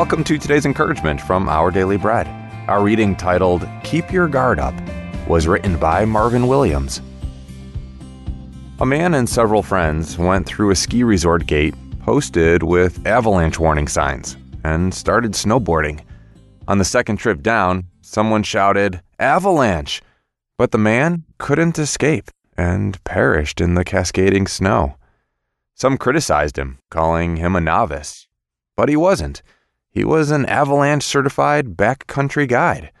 Welcome to today's encouragement from Our Daily Bread. Our reading titled Keep Your Guard Up was written by Marvin Williams. A man and several friends went through a ski resort gate posted with avalanche warning signs and started snowboarding. On the second trip down, someone shouted, Avalanche! But the man couldn't escape and perished in the cascading snow. Some criticized him, calling him a novice. But he wasn't. He was an avalanche certified backcountry guide.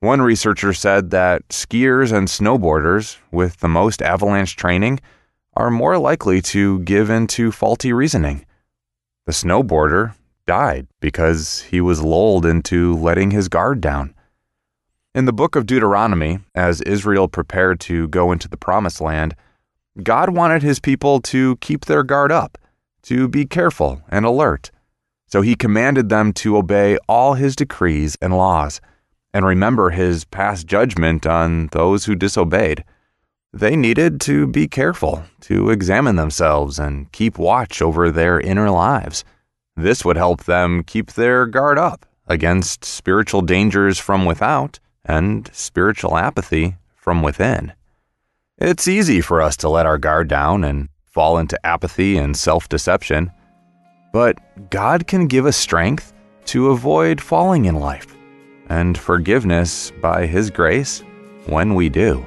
One researcher said that skiers and snowboarders with the most avalanche training are more likely to give in to faulty reasoning. The snowboarder died because he was lulled into letting his guard down. In the book of Deuteronomy, as Israel prepared to go into the promised land, God wanted his people to keep their guard up, to be careful and alert. So he commanded them to obey all his decrees and laws and remember his past judgment on those who disobeyed. They needed to be careful, to examine themselves and keep watch over their inner lives. This would help them keep their guard up against spiritual dangers from without and spiritual apathy from within. It's easy for us to let our guard down and fall into apathy and self deception, but God can give us strength to avoid falling in life and forgiveness by His grace when we do.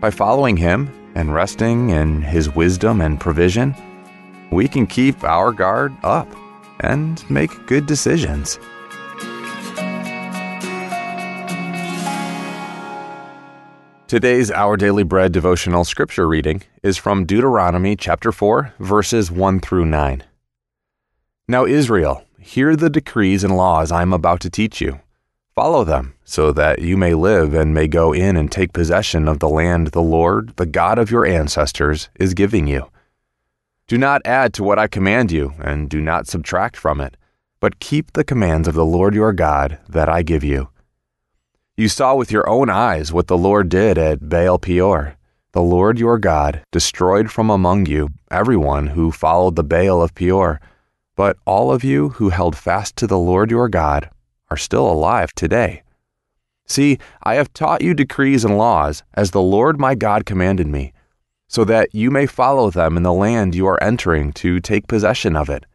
By following Him and resting in His wisdom and provision, we can keep our guard up and make good decisions. Today's Our Daily Bread devotional scripture reading is from Deuteronomy chapter 4, verses 1 through 9. Now, Israel, hear the decrees and laws I am about to teach you. Follow them, so that you may live and may go in and take possession of the land the Lord, the God of your ancestors, is giving you. Do not add to what I command you, and do not subtract from it, but keep the commands of the Lord your God that I give you. You saw with your own eyes what the Lord did at Baal Peor. The Lord your God destroyed from among you everyone who followed the Baal of Peor, but all of you who held fast to the Lord your God are still alive today. See, I have taught you decrees and laws, as the Lord my God commanded me, so that you may follow them in the land you are entering to take possession of it.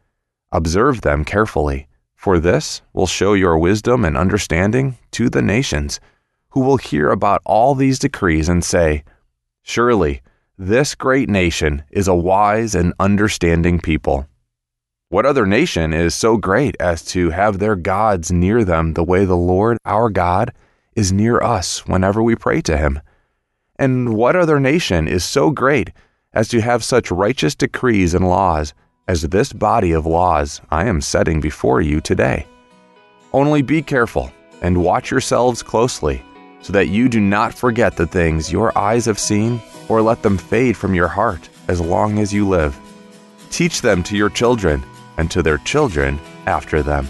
Observe them carefully, for this will show your wisdom and understanding to the nations, who will hear about all these decrees and say, Surely, this great nation is a wise and understanding people. What other nation is so great as to have their gods near them the way the Lord our God is near us whenever we pray to him? And what other nation is so great as to have such righteous decrees and laws as this body of laws I am setting before you today? Only be careful and watch yourselves closely, so that you do not forget the things your eyes have seen or let them fade from your heart as long as you live. Teach them to your children and to their children after them.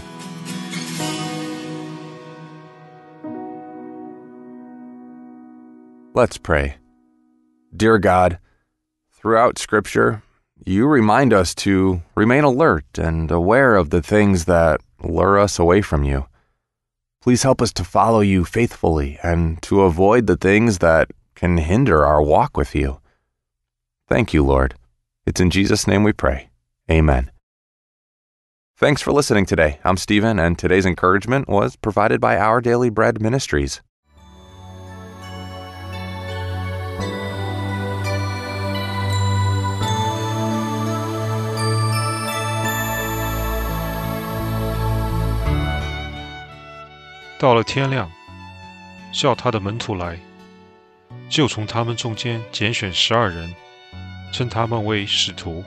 Let's pray. Dear God, throughout Scripture, you remind us to remain alert and aware of the things that lure us away from you. Please help us to follow you faithfully and to avoid the things that can hinder our walk with you. Thank you, Lord. It's in Jesus' name we pray. Amen. Thanks for listening today. I'm Stephen, and today's encouragement was provided by Our Daily Bread Ministries. 到了天亮，叫他的门徒来，就从他们中间拣选十二人，称他们为使徒。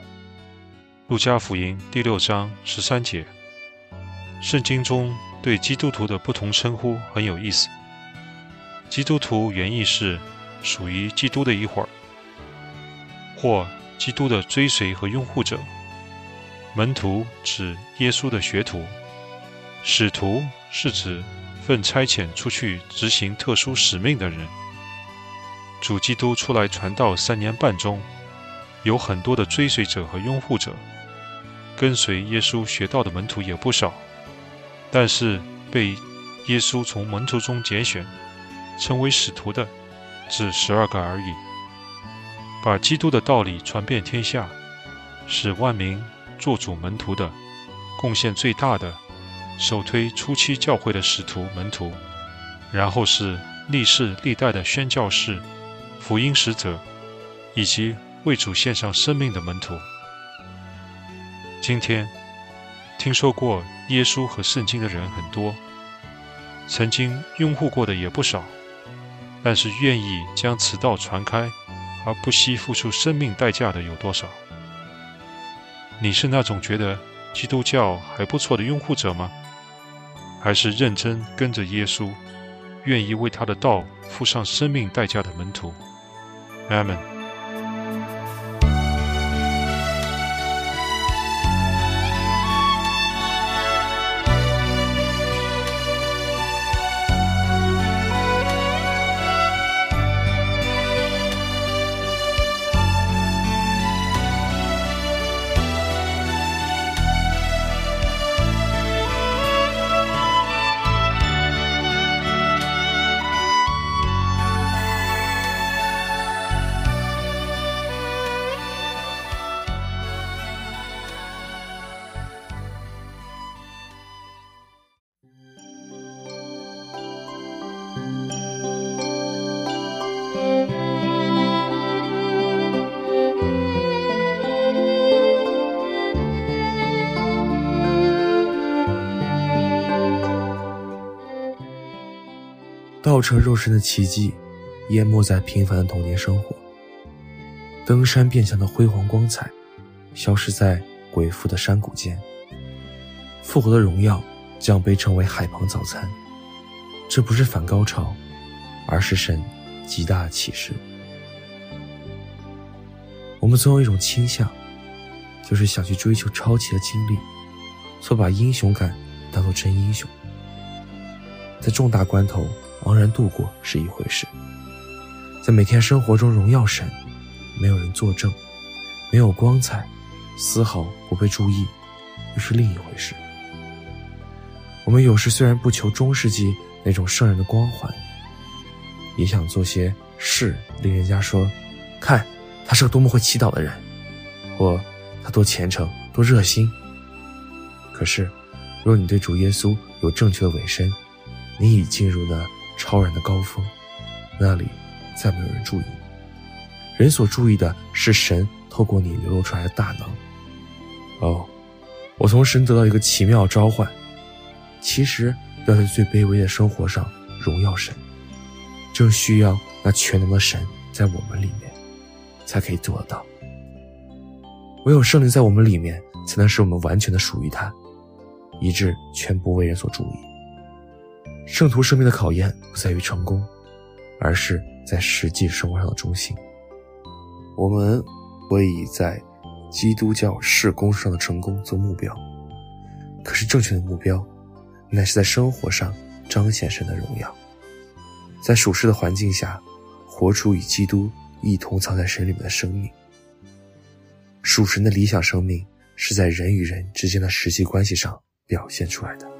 路加福音第六章十三节。圣经中对基督徒的不同称呼很有意思。基督徒原意是属于基督的一会儿，或基督的追随和拥护者。门徒指耶稣的学徒，使徒是指奉差遣出去执行特殊使命的人。主基督出来传道三年半中，有很多的追随者和拥护者。跟随耶稣学道的门徒也不少，但是被耶稣从门徒中拣选，成为使徒的，只十二个而已。把基督的道理传遍天下，使万民做主门徒的，贡献最大的，首推初期教会的使徒门徒，然后是历世历代的宣教士、福音使者，以及为主献上生命的门徒。今天听说过耶稣和圣经的人很多，曾经拥护过的也不少，但是愿意将此道传开。而不惜付出生命代价的有多少？你是那种觉得基督教还不错的拥护者吗？还是认真跟着耶稣，愿意为他的道付上生命代价的门徒？阿门。道成肉身的奇迹，淹没在平凡的童年生活。登山变相的辉煌光彩，消失在鬼父的山谷间。复活的荣耀，将被称为海旁早餐。这不是反高潮，而是神极大的启示。我们总有一种倾向，就是想去追求超奇的经历，错把英雄感当做真英雄。在重大关头。茫然度过是一回事，在每天生活中荣耀神，没有人作证，没有光彩，丝毫不被注意，又是另一回事。我们有时虽然不求中世纪那种圣人的光环，也想做些事，令人家说，看他是个多么会祈祷的人，或他多虔诚、多热心。可是，若你对主耶稣有正确的委身，你已进入了。超然的高峰，那里再没有人注意。人所注意的是神透过你流露出来的大能。哦，我从神得到一个奇妙召唤，其实要在最卑微的生活上荣耀神，正需要那全能的神在我们里面，才可以做得到。唯有圣灵在我们里面，才能使我们完全的属于他，以致全不为人所注意。圣徒生命的考验不在于成功，而是在实际生活上的忠心。我们会以在基督教事工上的成功做目标，可是正确的目标，乃是在生活上彰显神的荣耀，在属世的环境下，活出与基督一同藏在神里面的生命。属神的理想生命是在人与人之间的实际关系上表现出来的。